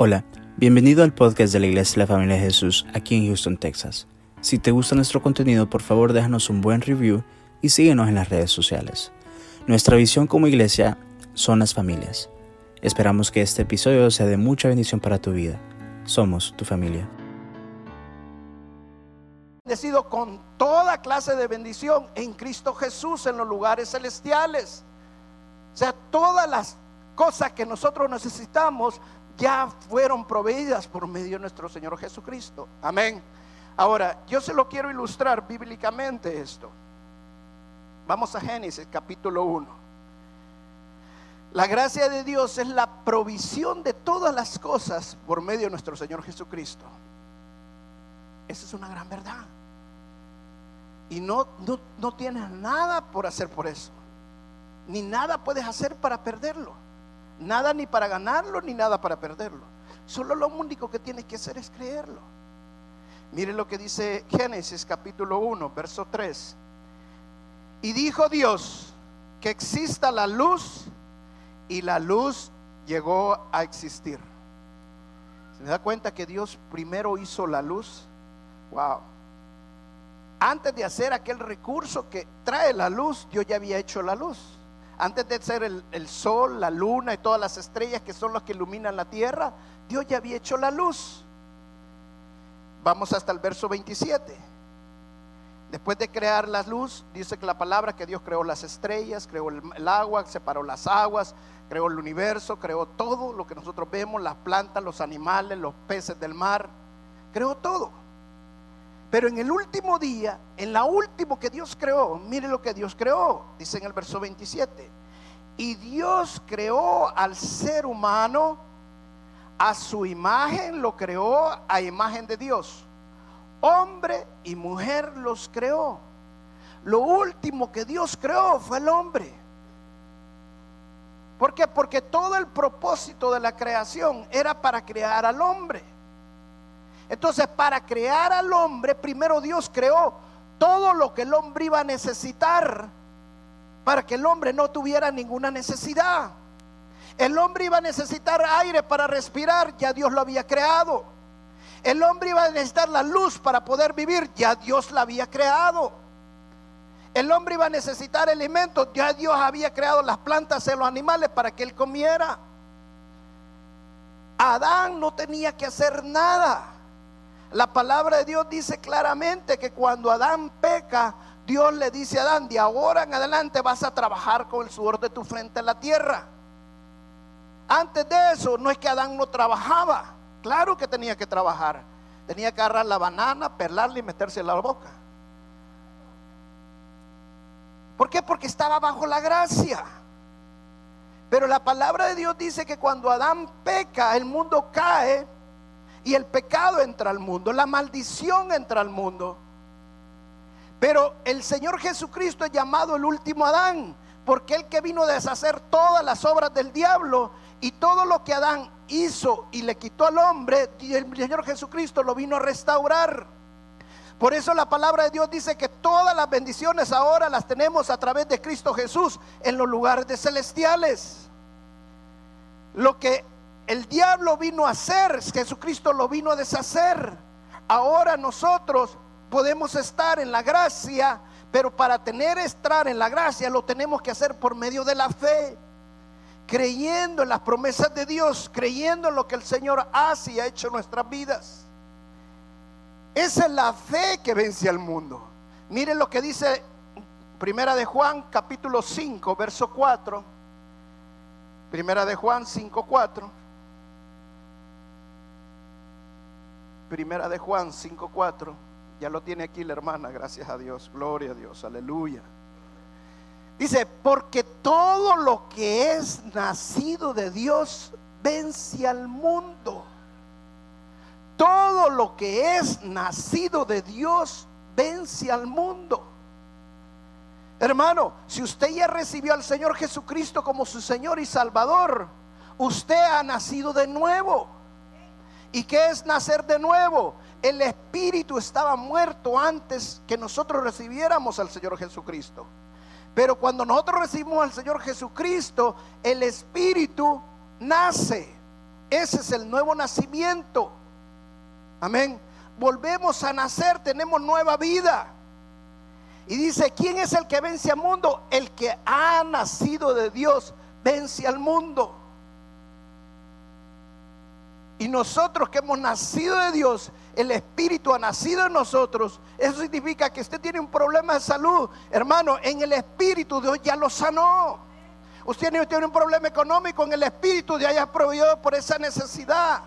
Hola, bienvenido al podcast de la Iglesia de la Familia de Jesús aquí en Houston, Texas. Si te gusta nuestro contenido, por favor déjanos un buen review y síguenos en las redes sociales. Nuestra visión como iglesia son las familias. Esperamos que este episodio sea de mucha bendición para tu vida. Somos tu familia. Bendecido con toda clase de bendición en Cristo Jesús en los lugares celestiales. O sea, todas las cosas que nosotros necesitamos ya fueron proveídas por medio de nuestro Señor Jesucristo. Amén. Ahora, yo se lo quiero ilustrar bíblicamente esto. Vamos a Génesis capítulo 1. La gracia de Dios es la provisión de todas las cosas por medio de nuestro Señor Jesucristo. Esa es una gran verdad. Y no, no, no tienes nada por hacer por eso. Ni nada puedes hacer para perderlo. Nada ni para ganarlo, ni nada para perderlo. Solo lo único que tienes que hacer es creerlo. Mire lo que dice Génesis capítulo 1, verso 3. Y dijo Dios que exista la luz y la luz llegó a existir. ¿Se da cuenta que Dios primero hizo la luz? Wow. Antes de hacer aquel recurso que trae la luz, Dios ya había hecho la luz antes de ser el, sol, la luna y todas las estrellas que son los que iluminan la tierra, Dios ya había hecho la luz. Vamos hasta el verso 27. Después de crear la luz, dice que la palabra que Dios creó las estrellas, creó el, agua, separó las aguas, creó el universo, creó todo lo que nosotros vemos, las plantas, los animales, los peces del mar, creó todo. Pero en el último día, en la último que Dios creó, mire lo que Dios creó, dice en el verso 27. Y Dios creó al ser humano a su imagen, lo creó a imagen de Dios. Hombre y mujer los creó. Lo último que Dios creó fue el hombre. ¿Por qué? Porque todo el propósito de la creación era para crear al hombre. Entonces, para crear al hombre, primero Dios creó todo lo que el hombre iba a necesitar para que el hombre no tuviera ninguna necesidad. El hombre iba a necesitar aire para respirar, ya Dios lo había creado. El hombre iba a necesitar la luz para poder vivir, ya Dios la había creado. El hombre iba a necesitar alimentos, ya Dios había creado las plantas y los animales para que él comiera. Adán no tenía que hacer nada. La palabra de Dios dice claramente que cuando Adán peca, Dios le dice a Adán, de ahora en adelante vas a trabajar con el sudor de tu frente en la tierra. Antes de eso, no es que Adán no trabajaba, claro que tenía que trabajar. Tenía que agarrar la banana, perlarla y meterse en la boca. ¿Por qué? Porque estaba bajo la gracia. Pero la palabra de Dios dice que cuando Adán peca, el mundo cae y el pecado entra al mundo, la maldición entra al mundo. Pero el Señor Jesucristo es llamado el último Adán, porque el que vino a deshacer todas las obras del diablo y todo lo que Adán hizo y le quitó al hombre, el Señor Jesucristo lo vino a restaurar. Por eso la palabra de Dios dice que todas las bendiciones ahora las tenemos a través de Cristo Jesús en los lugares celestiales. Lo que el diablo vino a hacer, Jesucristo lo vino a deshacer. Ahora nosotros podemos estar en la gracia, pero para tener estar en la gracia lo tenemos que hacer por medio de la fe, creyendo en las promesas de Dios, creyendo en lo que el Señor hace y ha hecho en nuestras vidas. Esa es la fe que vence al mundo. Miren lo que dice Primera de Juan capítulo 5, verso 4. Primera de Juan 5, 4. Primera de Juan 5:4. Ya lo tiene aquí la hermana, gracias a Dios. Gloria a Dios, aleluya. Dice, porque todo lo que es nacido de Dios vence al mundo. Todo lo que es nacido de Dios vence al mundo. Hermano, si usted ya recibió al Señor Jesucristo como su Señor y Salvador, usted ha nacido de nuevo. ¿Y qué es nacer de nuevo? El espíritu estaba muerto antes que nosotros recibiéramos al Señor Jesucristo. Pero cuando nosotros recibimos al Señor Jesucristo, el espíritu nace. Ese es el nuevo nacimiento. Amén. Volvemos a nacer, tenemos nueva vida. Y dice, ¿quién es el que vence al mundo? El que ha nacido de Dios vence al mundo. Y nosotros que hemos nacido de Dios, el Espíritu ha nacido en nosotros. Eso significa que usted tiene un problema de salud. Hermano, en el Espíritu Dios ya lo sanó. Usted tiene un problema económico, en el Espíritu Dios ya proveído por esa necesidad.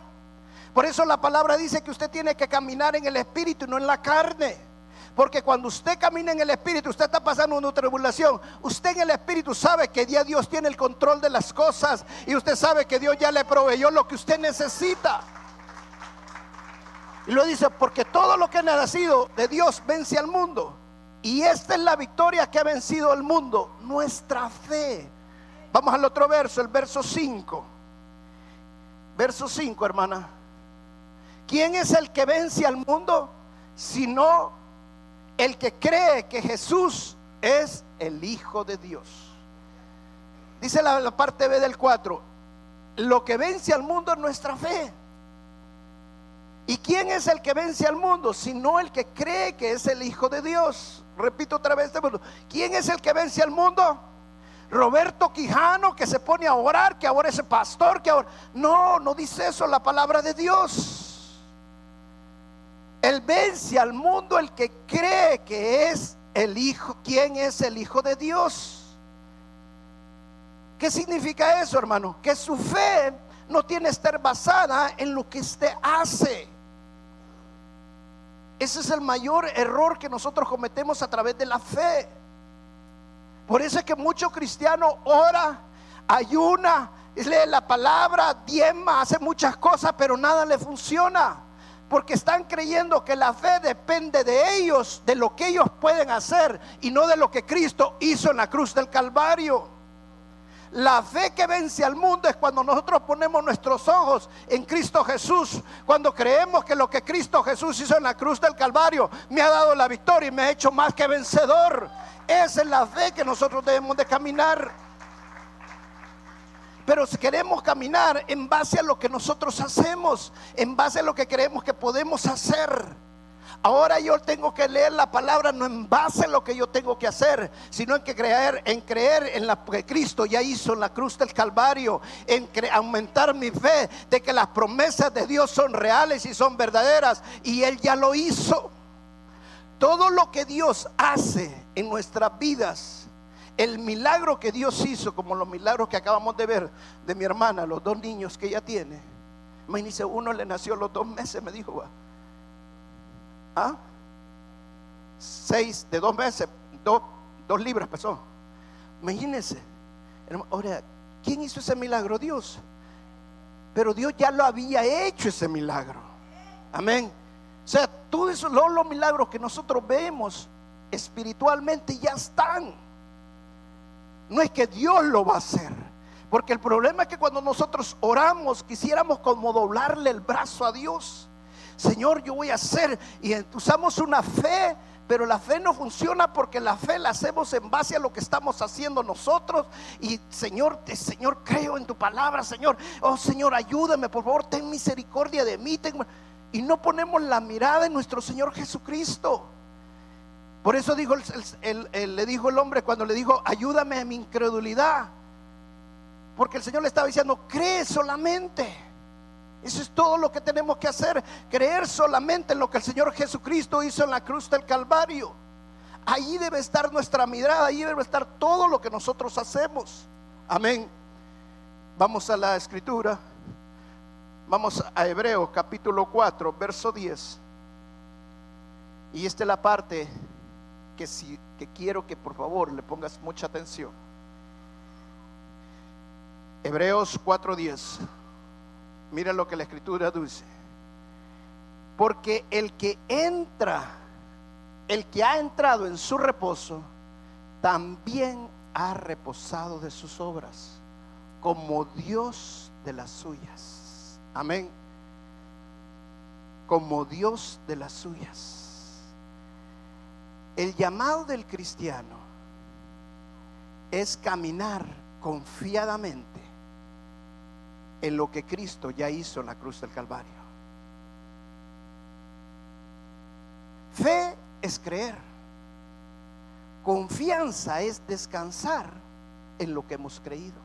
Por eso la palabra dice que usted tiene que caminar en el Espíritu y no en la carne. Porque cuando usted camina en el Espíritu, usted está pasando una tribulación. Usted en el Espíritu sabe que ya Dios tiene el control de las cosas. Y usted sabe que Dios ya le proveyó lo que usted necesita. Y lo dice, porque todo lo que ha nacido de Dios vence al mundo. Y esta es la victoria que ha vencido al mundo, nuestra fe. Vamos al otro verso, el verso 5. Verso 5, hermana. ¿Quién es el que vence al mundo? Sino el que cree que Jesús es el Hijo de Dios. Dice la, parte B del 4, lo que vence al mundo es nuestra fe. ¿Y quién es el que vence al mundo? Sino el que cree que es el Hijo de Dios. Repito otra vez, este ¿quién es el que vence al mundo? Roberto Quijano que se pone a orar, que ahora es pastor, que ahora... No, no dice eso la palabra de Dios. Él vence al mundo el que cree que es el Hijo, quién es el Hijo de Dios. ¿Qué significa eso, hermano? Que su fe no tiene que estar basada en lo que usted hace. Ese es el mayor error que nosotros cometemos a través de la fe. Por eso es que muchos cristianos ora, ayuna, lee la palabra, diezma, hace muchas cosas, pero nada le funciona porque están creyendo que la fe depende de ellos, de lo que ellos pueden hacer y no de lo que Cristo hizo en la cruz del Calvario. La fe que vence al mundo es cuando nosotros ponemos nuestros ojos en Cristo Jesús, cuando creemos que lo que Cristo Jesús hizo en la cruz del Calvario me ha dado la victoria y me ha hecho más que vencedor. Esa es la fe que nosotros debemos de caminar. Pero si queremos caminar en base a lo que nosotros hacemos, en base a lo que creemos que podemos hacer. Ahora yo tengo que leer la palabra no en base a lo que yo tengo que hacer, sino en que creer, en creer en lo que Cristo ya hizo en la cruz del Calvario, en aumentar mi fe de que las promesas de Dios son reales y son verdaderas y él ya lo hizo. Todo lo que Dios hace en nuestras vidas el milagro que Dios hizo, como los milagros que acabamos de ver de mi hermana, los dos niños que ella tiene. Imagínense, uno le nació los dos meses, me dijo. ¿Ah? Seis de dos meses, dos, libras pesó. Imagínense. Ahora, ¿quién hizo ese milagro? Dios. Pero Dios ya lo había hecho ese milagro. Amén. O sea, todos los milagros que nosotros vemos espiritualmente ya están. No es que Dios lo va a hacer. Porque el problema es que cuando nosotros oramos, quisiéramos como doblarle el brazo a Dios. Señor, yo voy a hacer. Y usamos una fe, pero la fe no funciona porque la fe la hacemos en base a lo que estamos haciendo nosotros. Y Señor, Señor, creo en tu palabra, Señor. Oh Señor, ayúdame, por favor, ten misericordia de mí. Y no ponemos la mirada en nuestro Señor Jesucristo. Por eso dijo le dijo el hombre cuando le dijo, ayúdame a mi incredulidad. Porque el Señor le estaba diciendo, cree solamente. Eso es todo lo que tenemos que hacer, creer solamente en lo que el Señor Jesucristo hizo en la cruz del Calvario. Ahí debe estar nuestra mirada, ahí debe estar todo lo que nosotros hacemos. Amén. Vamos a la escritura. Vamos a Hebreos capítulo 4, verso 10. Y esta es la parte que, si, que quiero que por favor le pongas mucha atención. Hebreos 4:10. Mira lo que la escritura dice. Porque el que entra, el que ha entrado en su reposo, también ha reposado de sus obras, como Dios de las suyas. Amén. Como Dios de las suyas. El llamado del cristiano es caminar confiadamente en lo que Cristo ya hizo en la cruz del Calvario. Fe es creer. Confianza es descansar en lo que hemos creído.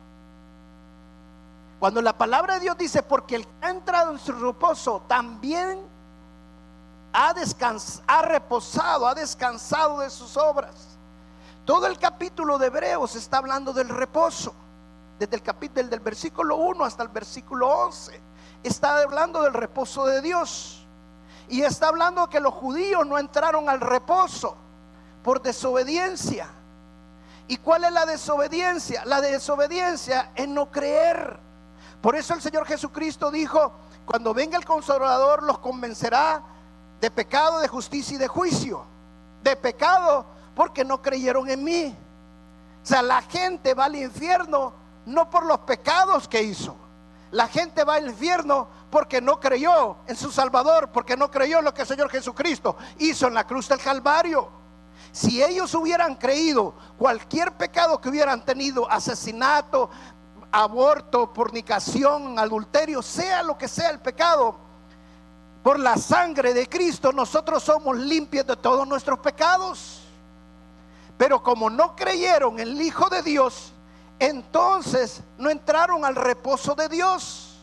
Cuando la palabra de Dios dice, porque el que ha entrado en su reposo también ha, ha reposado, ha descansado de sus obras. Todo el capítulo de Hebreos está hablando del reposo. Desde el capítulo del versículo 1 hasta el versículo 11 está hablando del reposo de Dios. Y está hablando que los judíos no entraron al reposo por desobediencia. ¿Y cuál es la desobediencia? La desobediencia es no creer. Por eso el Señor Jesucristo dijo, cuando venga el consolador los convencerá de pecado, de justicia y de juicio. De pecado porque no creyeron en mí. O sea, la gente va al infierno no por los pecados que hizo. La gente va al infierno porque no creyó en su Salvador, porque no creyó en lo que el Señor Jesucristo hizo en la cruz del Calvario. Si ellos hubieran creído cualquier pecado que hubieran tenido, asesinato, aborto, fornicación, adulterio, sea lo que sea el pecado, por la sangre de Cristo nosotros somos limpios de todos nuestros pecados. Pero como no creyeron en el Hijo de Dios, entonces no entraron al reposo de Dios.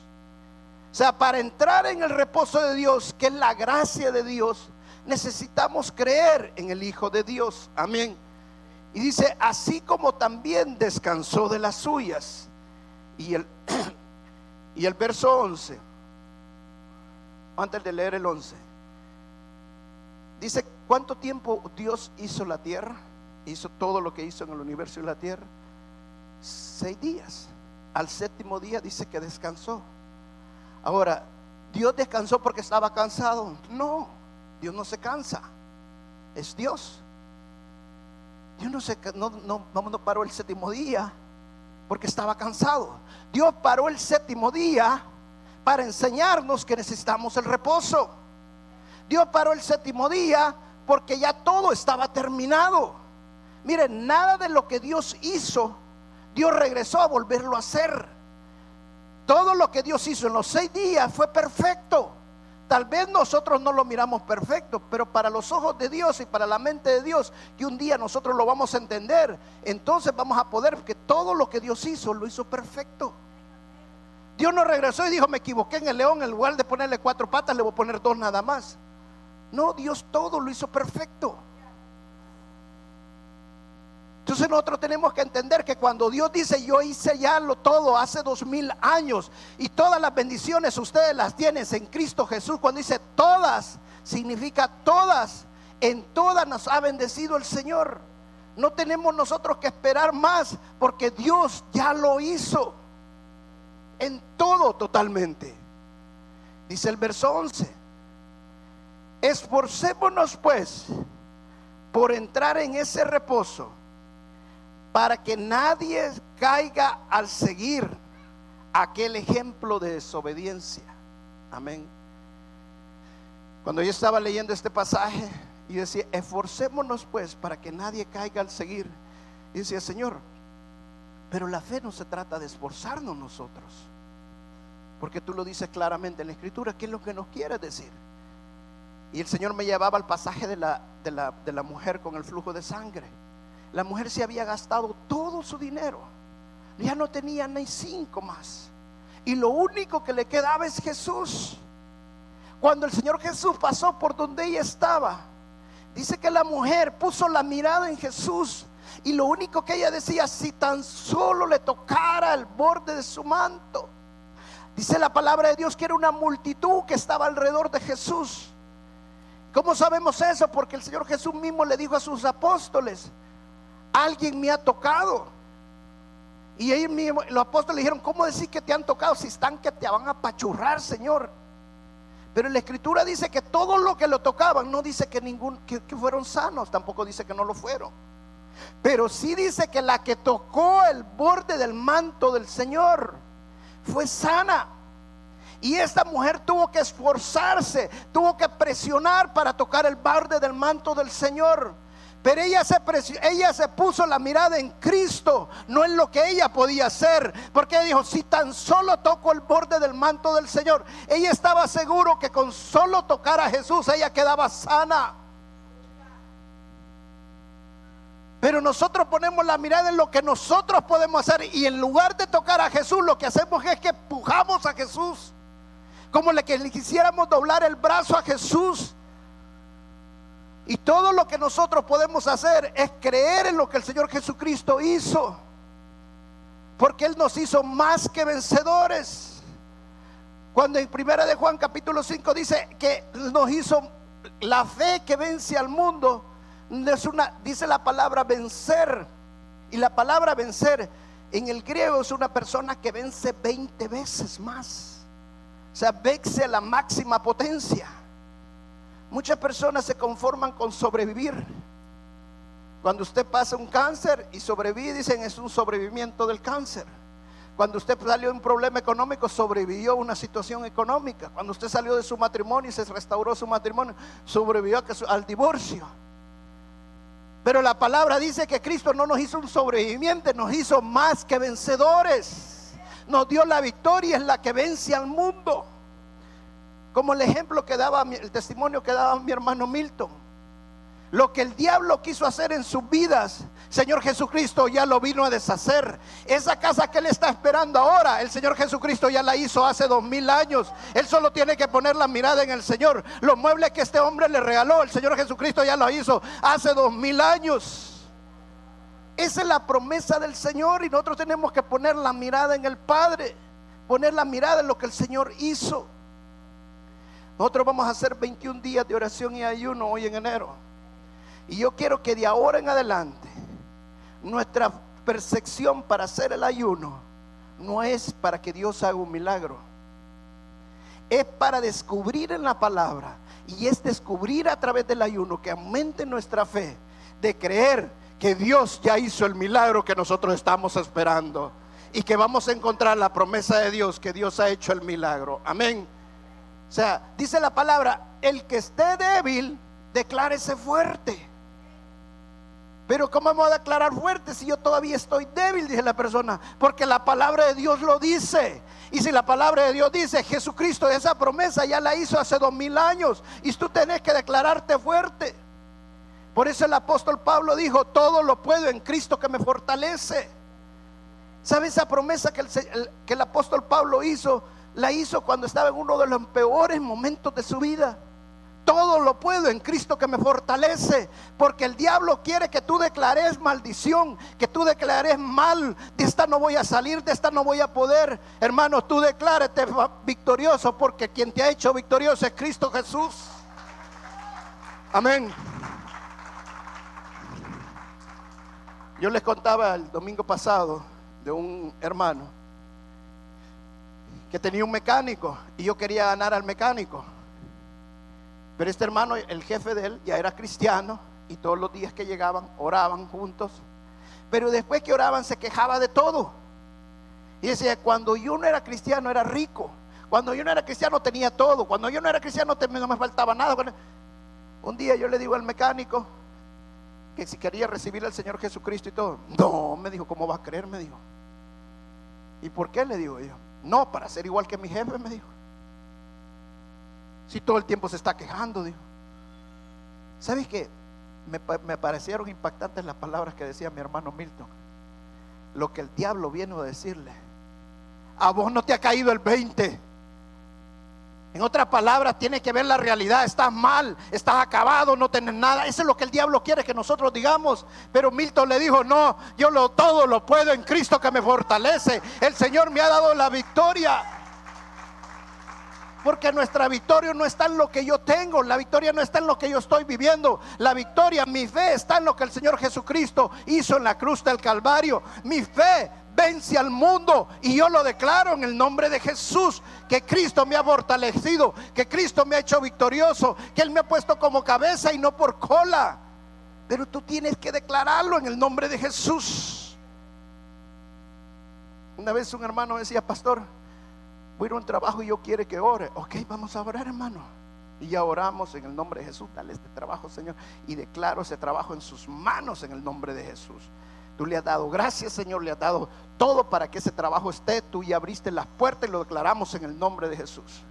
O sea, para entrar en el reposo de Dios, que es la gracia de Dios, necesitamos creer en el Hijo de Dios. Amén. Y dice, así como también descansó de las suyas. Y el, y el verso 11, antes de leer el 11, dice, ¿cuánto tiempo Dios hizo la tierra? Hizo todo lo que hizo en el universo y la tierra. Seis días. Al séptimo día dice que descansó. Ahora, ¿Dios descansó porque estaba cansado? No, Dios no se cansa. Es Dios. Dios no, se, no, no, no paró el séptimo día porque estaba cansado. Dios paró el séptimo día para enseñarnos que necesitamos el reposo. Dios paró el séptimo día porque ya todo estaba terminado. Miren, nada de lo que Dios hizo, Dios regresó a volverlo a hacer. Todo lo que Dios hizo en los seis días fue perfecto. Tal vez nosotros no lo miramos perfecto, pero para los ojos de Dios y para la mente de Dios, que un día nosotros lo vamos a entender, entonces vamos a poder, que todo lo que Dios hizo, lo hizo perfecto. Dios no regresó y dijo, me equivoqué en el león, en lugar de ponerle cuatro patas, le voy a poner dos nada más. No, Dios todo lo hizo perfecto. Entonces nosotros tenemos que entender que cuando Dios dice yo hice ya lo todo hace dos mil años y todas las bendiciones ustedes las tienen en Cristo Jesús, cuando dice todas, significa todas, en todas nos ha bendecido el Señor. No tenemos nosotros que esperar más porque Dios ya lo hizo en todo totalmente. Dice el verso 11, esforcémonos pues por entrar en ese reposo para que nadie caiga al seguir aquel ejemplo de desobediencia. Amén. Cuando yo estaba leyendo este pasaje y decía, esforcémonos pues para que nadie caiga al seguir. Y decía, Señor, pero la fe no se trata de esforzarnos nosotros. Porque tú lo dices claramente en la escritura, ¿qué es lo que nos quiere decir? Y el Señor me llevaba al pasaje de la, de la, de la mujer con el flujo de sangre la mujer se había gastado todo su dinero. Ya no tenía ni cinco más. Y lo único que le quedaba es Jesús. Cuando el Señor Jesús pasó por donde ella estaba, dice que la mujer puso la mirada en Jesús. Y lo único que ella decía, si tan solo le tocara el borde de su manto. Dice la palabra de Dios que era una multitud que estaba alrededor de Jesús. ¿Cómo sabemos eso? Porque el Señor Jesús mismo le dijo a sus apóstoles, alguien me ha tocado. Y ellos mismos, los apóstoles dijeron, ¿cómo decir que te han tocado si están que te van a pachurrar, Señor? Pero la escritura dice que todo lo que lo tocaban, no dice que ningún, que, fueron sanos, tampoco dice que no lo fueron. Pero sí dice que la que tocó el borde del manto del Señor fue sana. Y esta mujer tuvo que esforzarse, tuvo que presionar para tocar el borde del manto del Señor. Pero ella se, ella se puso la mirada en Cristo, no en lo que ella podía hacer. Porque dijo, si tan solo toco el borde del manto del Señor, ella estaba seguro que con solo tocar a Jesús ella quedaba sana. Pero nosotros ponemos la mirada en lo que nosotros podemos hacer y en lugar de tocar a Jesús, lo que hacemos es que empujamos a Jesús. Como le que le quisiéramos doblar el brazo a Jesús. Y todo lo que nosotros podemos hacer es creer en lo que el Señor Jesucristo hizo. Porque Él nos hizo más que vencedores. Cuando en primera de Juan capítulo 5 dice que nos hizo la fe que vence al mundo, es una, dice la palabra vencer. Y la palabra vencer en el griego es una persona que vence 20 veces más. O sea, vence la máxima potencia. Muchas personas se conforman con sobrevivir. Cuando usted pasa un cáncer y sobrevive, dicen es un sobrevivimiento del cáncer. Cuando usted salió de un problema económico, sobrevivió a una situación económica. Cuando usted salió de su matrimonio y se restauró su matrimonio, sobrevivió al divorcio. Pero la palabra dice que Cristo no nos hizo un sobreviviente, nos hizo más que vencedores. Nos dio la victoria, es la que vence al mundo. Como el ejemplo que daba, el testimonio que daba mi hermano Milton. Lo que el diablo quiso hacer en sus vidas, Señor Jesucristo ya lo vino a deshacer. Esa casa que él está esperando ahora, el Señor Jesucristo ya la hizo hace dos mil años. Él solo tiene que poner la mirada en el Señor. Los muebles que este hombre le regaló, el Señor Jesucristo ya lo hizo hace dos mil años. Esa es la promesa del Señor y nosotros tenemos que poner la mirada en el Padre, poner la mirada en lo que el Señor hizo. Nosotros vamos a hacer 21 días de oración y ayuno hoy en enero. Y yo quiero que de ahora en adelante nuestra percepción para hacer el ayuno no es para que Dios haga un milagro. Es para descubrir en la palabra y es descubrir a través del ayuno que aumente nuestra fe de creer que Dios ya hizo el milagro que nosotros estamos esperando y que vamos a encontrar la promesa de Dios que Dios ha hecho el milagro. Amén. O sea, dice la palabra, el que esté débil, declárese fuerte. Pero ¿cómo vamos a declarar fuerte si yo todavía estoy débil? Dice la persona. Porque la palabra de Dios lo dice. Y si la palabra de Dios dice, Jesucristo, esa promesa ya la hizo hace dos mil años. Y tú tenés que declararte fuerte. Por eso el apóstol Pablo dijo, todo lo puedo en Cristo que me fortalece. ¿Sabe esa promesa que el, que el apóstol Pablo hizo? la hizo cuando estaba en uno de los peores momentos de su vida. Todo lo puedo en Cristo que me fortalece. Porque el diablo quiere que tú declares maldición, que tú declares mal. De esta no voy a salir, de esta no voy a poder. Hermano, tú declárate victorioso porque quien te ha hecho victorioso es Cristo Jesús. Amén. Yo les contaba el domingo pasado de un hermano que tenía un mecánico y yo quería ganar al mecánico. Pero este hermano, el jefe de él, ya era cristiano y todos los días que llegaban oraban juntos. Pero después que oraban se quejaba de todo. Y decía, cuando yo no era cristiano era rico. Cuando yo no era cristiano tenía todo. Cuando yo no era cristiano no me faltaba nada. Un día yo le digo al mecánico que si quería recibir al Señor Jesucristo y todo. No, me dijo, ¿cómo va a creer? Me dijo. ¿Y por qué? Le digo yo. No, para ser igual que mi jefe, me dijo. Si todo el tiempo se está quejando, dijo. ¿Sabes qué? Me, parecieron impactantes las palabras que decía mi hermano Milton. Lo que el diablo viene a decirle. A vos no te ha caído el 20. En otras palabras, tiene que ver la realidad. Estás mal, estás acabado, no tienes nada. Eso es lo que el diablo quiere que nosotros digamos. Pero Milton le dijo, no, yo lo, todo lo puedo en Cristo que me fortalece. El Señor me ha dado la victoria. Porque nuestra victoria no está en lo que yo tengo, la victoria no está en lo que yo estoy viviendo. La victoria, mi fe está en lo que el Señor Jesucristo hizo en la cruz del Calvario. Mi fe vence al mundo. Y yo lo declaro en el nombre de Jesús, que Cristo me ha fortalecido, que Cristo me ha hecho victorioso, que Él me ha puesto como cabeza y no por cola. Pero tú tienes que declararlo en el nombre de Jesús. Una vez un hermano decía, pastor, voy un trabajo y yo quiere que ore. Ok, vamos a orar, hermano. Y ya oramos en el nombre de Jesús. Dale este trabajo, Señor. Y declaro ese trabajo en sus manos en el nombre de Jesús. Tú le has dado gracias, Señor. Le has dado todo para que ese trabajo esté. Tú ya abriste las puertas y lo declaramos en el nombre de Jesús.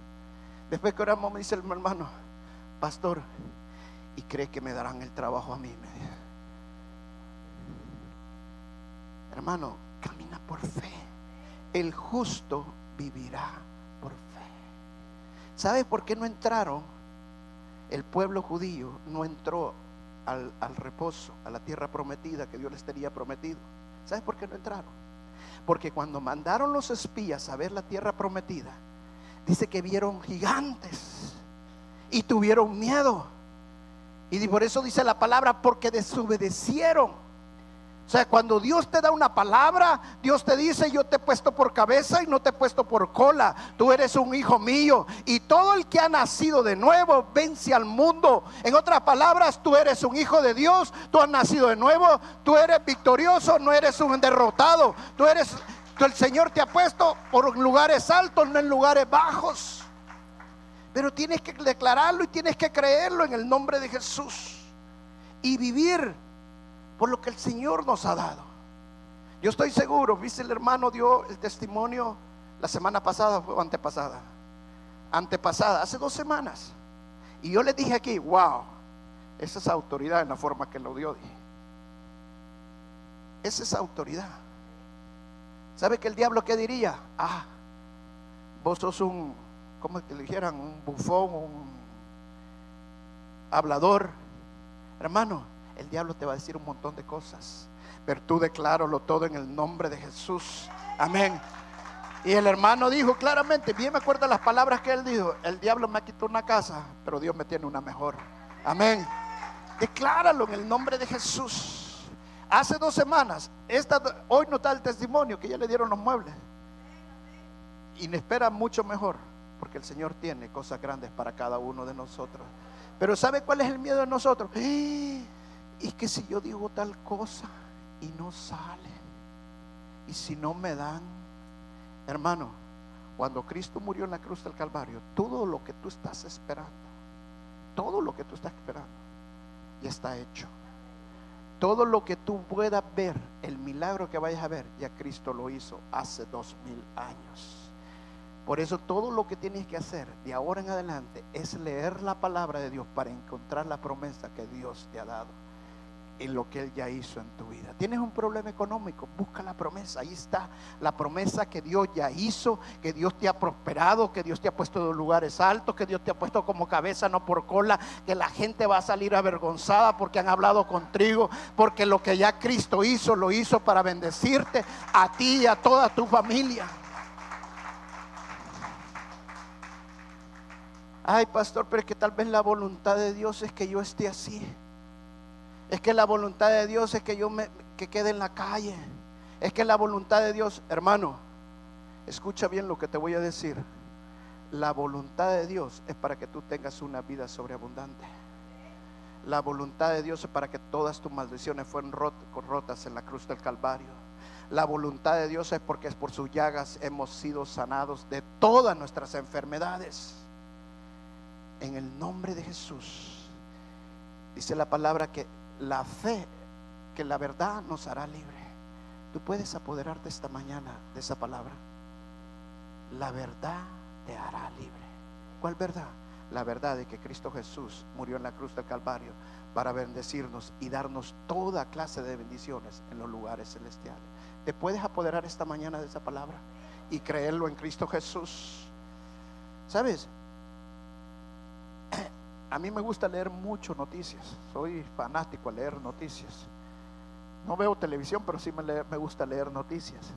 Después que oramos, me dice el hermano, pastor, ¿y cree que me darán el trabajo a mí? Hermano, camina por fe. El justo vivirá por fe. ¿Sabes por qué no entraron? El pueblo judío no entró al, al, reposo, a la tierra prometida que Dios les tenía prometido. ¿Sabes por qué no entraron? Porque cuando mandaron los espías a ver la tierra prometida, dice que vieron gigantes y tuvieron miedo. Y por eso dice la palabra, porque desobedecieron. O sea, cuando Dios te da una palabra, Dios te dice, yo te he puesto por cabeza y no te he puesto por cola. Tú eres un hijo mío. Y todo el que ha nacido de nuevo vence al mundo. En otras palabras, tú eres un hijo de Dios. Tú has nacido de nuevo. Tú eres victorioso, no eres un derrotado. Tú eres, el Señor te ha puesto por lugares altos, no en lugares bajos. Pero tienes que declararlo y tienes que creerlo en el nombre de Jesús. Y vivir por lo que el Señor nos ha dado. Yo estoy seguro, viste el hermano dio el testimonio la semana pasada o antepasada. Antepasada, hace dos semanas. Y yo le dije aquí, wow, esa es autoridad en la forma que lo dio. Dije. Esa es autoridad. ¿Sabe que el diablo qué diría? Ah, vos sos un, ¿cómo te dijeran? Un bufón, un hablador. Hermano, el diablo te va a decir un montón de cosas. Pero tú decláralo todo en el nombre de Jesús. Amén. Y el hermano dijo claramente, bien me acuerdo las palabras que él dijo, el diablo me ha quitado una casa, pero Dios me tiene una mejor. Amén. Decláralo en el nombre de Jesús. Hace dos semanas, esta, hoy no está el testimonio que ya le dieron los muebles. Y me espera mucho mejor, porque el Señor tiene cosas grandes para cada uno de nosotros. Pero ¿sabe cuál es el miedo de nosotros? ¡Eh! Y que si yo digo tal cosa y no sale, y si no me dan, hermano, cuando Cristo murió en la cruz del Calvario, todo lo que tú estás esperando, todo lo que tú estás esperando, ya está hecho. Todo lo que tú puedas ver, el milagro que vayas a ver, ya Cristo lo hizo hace dos mil años. Por eso todo lo que tienes que hacer de ahora en adelante es leer la palabra de Dios para encontrar la promesa que Dios te ha dado en lo que Él ya hizo en tu vida. Tienes un problema económico, busca la promesa. Ahí está la promesa que Dios ya hizo, que Dios te ha prosperado, que Dios te ha puesto en lugares altos, que Dios te ha puesto como cabeza, no por cola, que la gente va a salir avergonzada porque han hablado contigo, porque lo que ya Cristo hizo, lo hizo para bendecirte a ti y a toda tu familia. Ay, pastor, pero es que tal vez la voluntad de Dios es que yo esté así. Es que la voluntad de Dios es que yo me que quede en la calle. Es que la voluntad de Dios, hermano, escucha bien lo que te voy a decir. La voluntad de Dios es para que tú tengas una vida sobreabundante. La voluntad de Dios es para que todas tus maldiciones fueran rotas en la cruz del Calvario. La voluntad de Dios es porque es por sus llagas hemos sido sanados de todas nuestras enfermedades. En el nombre de Jesús. Dice la palabra que la fe, que la verdad nos hará libre. Tú puedes apoderarte esta mañana de esa palabra. La verdad te hará libre. ¿Cuál verdad? La verdad de que Cristo Jesús murió en la cruz del Calvario para bendecirnos y darnos toda clase de bendiciones en los lugares celestiales. ¿Te puedes apoderar esta mañana de esa palabra y creerlo en Cristo Jesús? ¿Sabes? A mí me gusta leer mucho noticias. Soy fanático a leer noticias. No veo televisión, pero sí me, gusta leer noticias.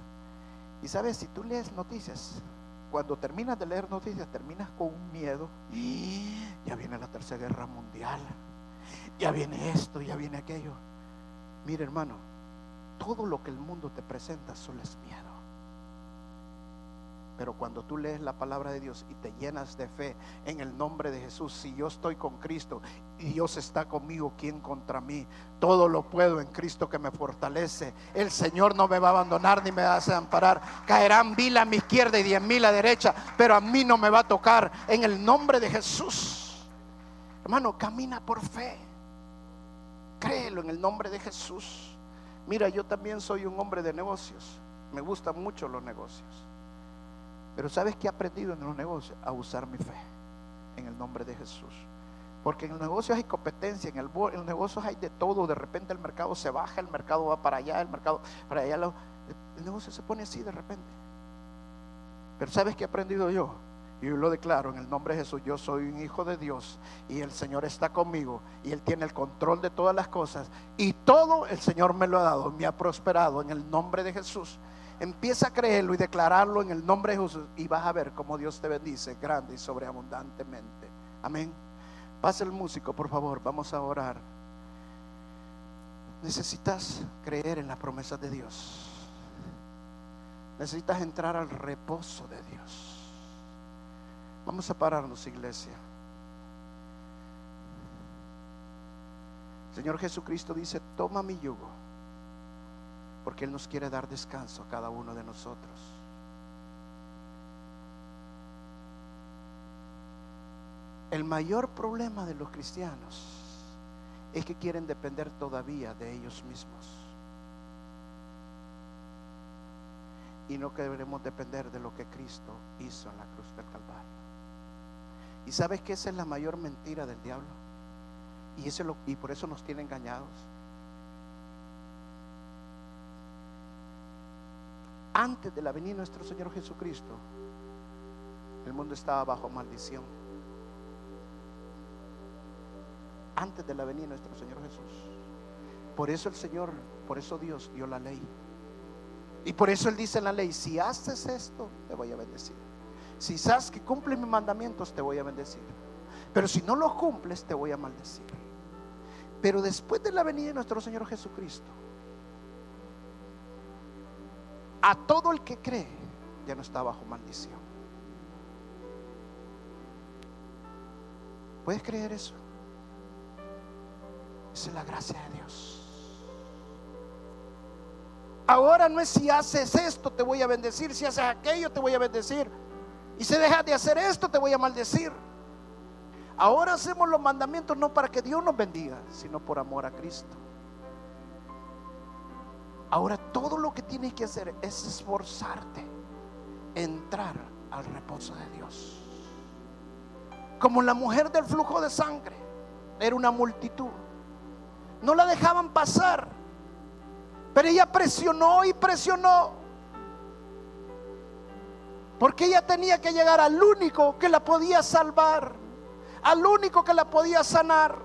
Y sabes, si tú lees noticias, cuando terminas de leer noticias, terminas con un miedo. Y ya viene la tercera guerra mundial. Ya viene esto, ya viene aquello. Mire, hermano, todo lo que el mundo te presenta solo es miedo. Pero cuando tú lees la palabra de Dios y te llenas de fe en el nombre de Jesús, si yo estoy con Cristo y Dios está conmigo, ¿quién contra mí? Todo lo puedo en Cristo que me fortalece. El Señor no me va a abandonar ni me va a desamparar. Caerán mil a mi izquierda y diez mil a derecha, pero a mí no me va a tocar en el nombre de Jesús. Hermano, camina por fe. Créelo en el nombre de Jesús. Mira, yo también soy un hombre de negocios. Me gustan mucho los negocios. Pero ¿sabes qué he aprendido en los negocios? A usar mi fe en el nombre de Jesús. Porque en el negocio hay competencia, en el, en los negocios hay de todo. De repente el mercado se baja, el mercado va para allá, el mercado para allá. El negocio se pone así de repente. Pero ¿sabes qué he aprendido yo? Y yo lo declaro en el nombre de Jesús, yo soy un hijo de Dios y el Señor está conmigo y Él tiene el control de todas las cosas. Y todo el Señor me lo ha dado, me ha prosperado en el nombre de Jesús. Empieza a creerlo y declararlo en el nombre de Jesús y vas a ver cómo Dios te bendice grande y sobreabundantemente. Amén. Pase el músico, por favor, vamos a orar. Necesitas creer en las promesas de Dios. Necesitas entrar al reposo de Dios. Vamos a pararnos, iglesia. Señor Jesucristo dice, toma mi yugo, porque Él nos quiere dar descanso a cada uno de nosotros. El mayor problema de los cristianos es que quieren depender todavía de ellos mismos. Y no queremos depender de lo que Cristo hizo en la cruz del Calvario. ¿Y sabes que esa es la mayor mentira del diablo? Y, lo, y por eso nos tiene engañados. Antes de la venida de nuestro Señor Jesucristo, el mundo estaba bajo maldición. Antes de la venida de nuestro Señor Jesús. Por eso el Señor, por eso Dios dio la ley. Y por eso Él dice en la ley, si haces esto, te voy a bendecir. Si sabes que cumples mis mandamientos, te voy a bendecir. Pero si no los cumples, te voy a maldecir. Pero después de la venida de nuestro Señor Jesucristo, a todo el que cree ya no está bajo maldición. ¿Puedes creer eso? Esa es la gracia de Dios. Ahora no es si haces esto te voy a bendecir, si haces aquello te voy a bendecir. Y si dejas de hacer esto, te voy a maldecir. Ahora hacemos los mandamientos no para que Dios nos bendiga, sino por amor a Cristo. Ahora todo lo que tienes que hacer es esforzarte, entrar al reposo de Dios. Como la mujer del flujo de sangre, era una multitud. No la dejaban pasar, pero ella presionó y presionó porque ella tenía que llegar al único que la podía salvar, al único que la podía sanar.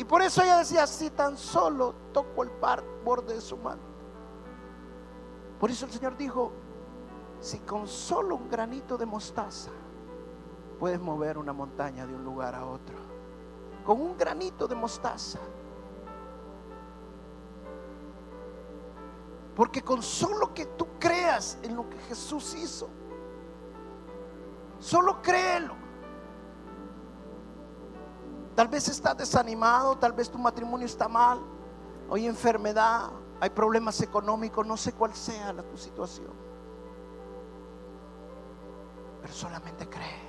Y por eso ella decía, si tan solo toco el borde de su mano. Por eso el Señor dijo, si con solo un granito de mostaza puedes mover una montaña de un lugar a otro, con un granito de mostaza. Porque con solo que tú creas en lo que Jesús hizo, Solo créelo. Tal vez estás desanimado, tal vez tu matrimonio está mal, hay enfermedad, hay problemas económicos, no sé cuál sea la, tu situación. Pero solamente cree.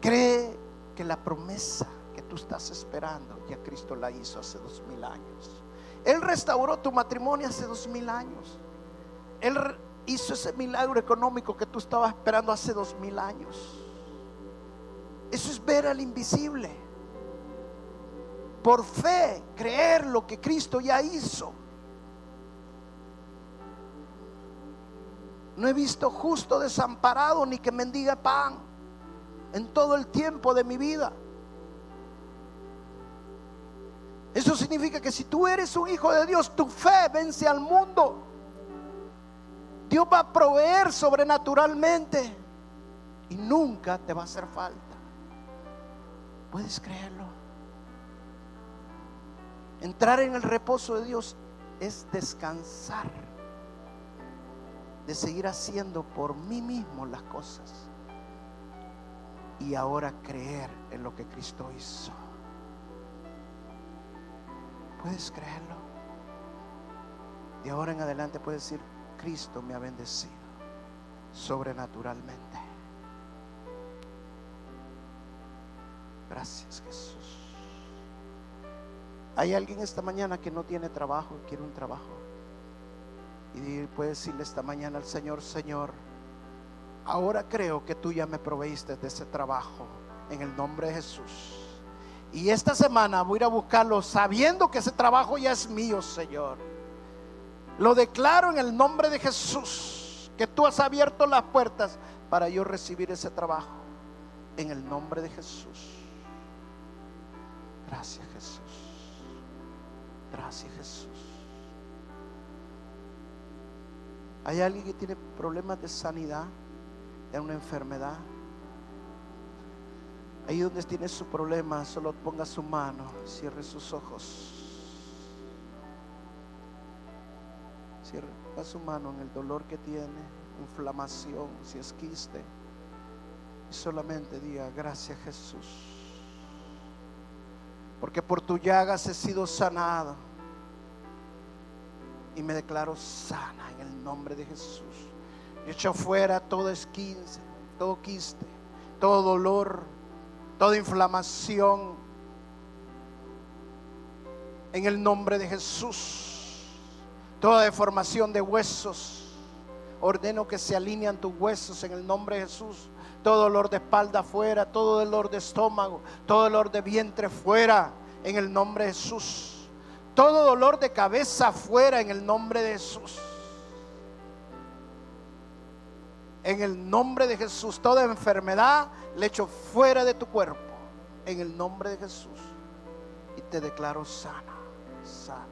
Cree que la promesa que tú estás esperando ya Cristo la hizo hace dos mil años. Él restauró tu matrimonio hace dos mil años. Él hizo ese milagro económico que tú estabas esperando hace dos mil años. Eso es ver al invisible. Por fe, creer lo que Cristo ya hizo. No he visto justo desamparado ni que mendiga pan en todo el tiempo de mi vida. Eso significa que si tú eres un hijo de Dios, tu fe vence al mundo. Dios va a proveer sobrenaturalmente y nunca te va a hacer falta. ¿Puedes creerlo? Entrar en el reposo de Dios es descansar de seguir haciendo por mí mismo las cosas y ahora creer en lo que Cristo hizo. ¿Puedes creerlo? De ahora en adelante puedes decir, Cristo me ha bendecido sobrenaturalmente. Gracias Jesús. Hay alguien esta mañana que no tiene trabajo, quiere un trabajo. Y puede decirle esta mañana al Señor, Señor, ahora creo que tú ya me proveíste de ese trabajo en el nombre de Jesús. Y esta semana voy a ir a buscarlo sabiendo que ese trabajo ya es mío, Señor. Lo declaro en el nombre de Jesús, que tú has abierto las puertas para yo recibir ese trabajo. En el nombre de Jesús. Gracias Jesús. Gracias Jesús. ¿Hay alguien que tiene problemas de sanidad, de una enfermedad? Ahí donde tiene su problema, solo ponga su mano, cierre sus ojos. Cierre su mano en el dolor que tiene, inflamación, si es quiste. Y solamente diga, gracias Jesús. Porque por tu llagas he sido sanado. Y me declaro sana en el nombre de Jesús. He hecho fuera todo esquince, todo quiste, todo dolor toda inflamación en el nombre de Jesús, toda deformación de huesos. Ordeno que se alinean tus huesos en el nombre de Jesús. Todo dolor de espalda fuera, todo dolor de estómago, todo dolor de vientre fuera en el nombre de Jesús. Todo dolor de cabeza fuera en el nombre de Jesús. En el nombre de Jesús, toda enfermedad le echo fuera de tu cuerpo. En el nombre de Jesús. Y te declaro sana, sana.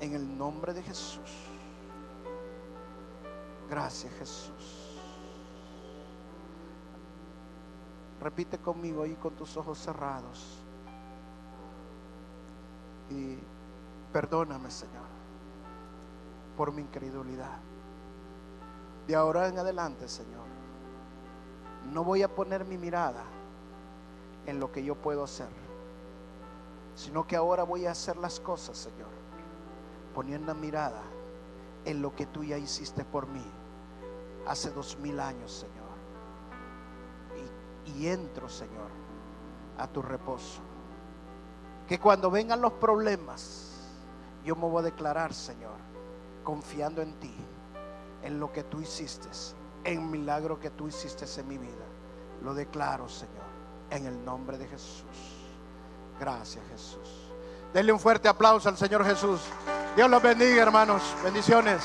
En el nombre de Jesús. Gracias Jesús. Repite conmigo ahí con tus ojos cerrados. Y perdóname, Señor, por mi incredulidad. De ahora en adelante, Señor, no voy a poner mi mirada en lo que yo puedo hacer, sino que ahora voy a hacer las cosas, Señor, poniendo mirada en lo que tú ya hiciste por mí hace dos mil años, Señor. Y, entro, Señor, a tu reposo. Que cuando vengan los problemas, yo me voy a declarar, Señor, confiando en ti en lo que tú hiciste, en milagro que tú hiciste en mi vida. Lo declaro, Señor, en el nombre de Jesús. Gracias, Jesús. Denle un fuerte aplauso al Señor Jesús. Dios los bendiga, hermanos. Bendiciones.